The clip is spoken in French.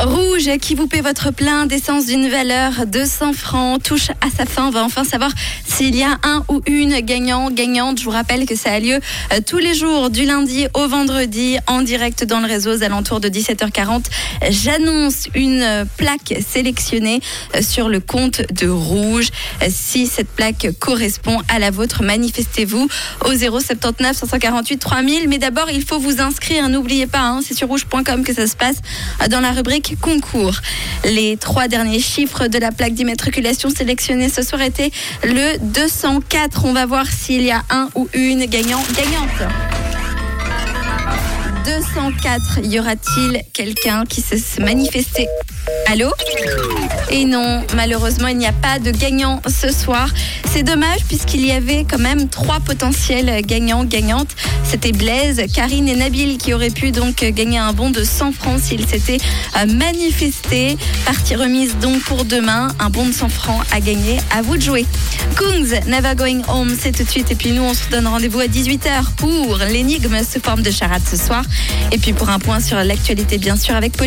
Rouge qui vous paie votre plein d'essence d'une valeur de 100 francs touche à sa fin. On va enfin savoir s'il y a un ou une gagnant, gagnante. Je vous rappelle que ça a lieu euh, tous les jours du lundi au vendredi en direct dans le réseau aux alentours de 17h40. J'annonce une euh, plaque sélectionnée euh, sur le compte de Rouge. Si cette plaque correspond à la vôtre, manifestez-vous au 079 548 3000. Mais d'abord, il faut vous inscrire. N'oubliez pas, hein, c'est sur rouge.com que ça se passe dans la rubrique concours. Les trois derniers chiffres de la plaque d'immatriculation sélectionnée ce soir étaient le 204. On va voir s'il y a un ou une gagnant gagnante. 204, y aura-t-il quelqu'un qui se manifester? Allô? Et non, malheureusement, il n'y a pas de gagnant ce soir. C'est dommage puisqu'il y avait quand même trois potentiels gagnants, gagnantes. C'était Blaise, Karine et Nabil qui auraient pu donc gagner un bon de 100 francs s'ils s'étaient euh, manifestés. Partie remise donc pour demain. Un bon de 100 francs à gagner. À vous de jouer. Kungs, Never Going Home, c'est tout de suite. Et puis nous, on se donne rendez-vous à 18h pour l'énigme sous forme de charade ce soir. Et puis pour un point sur l'actualité, bien sûr, avec Pauline.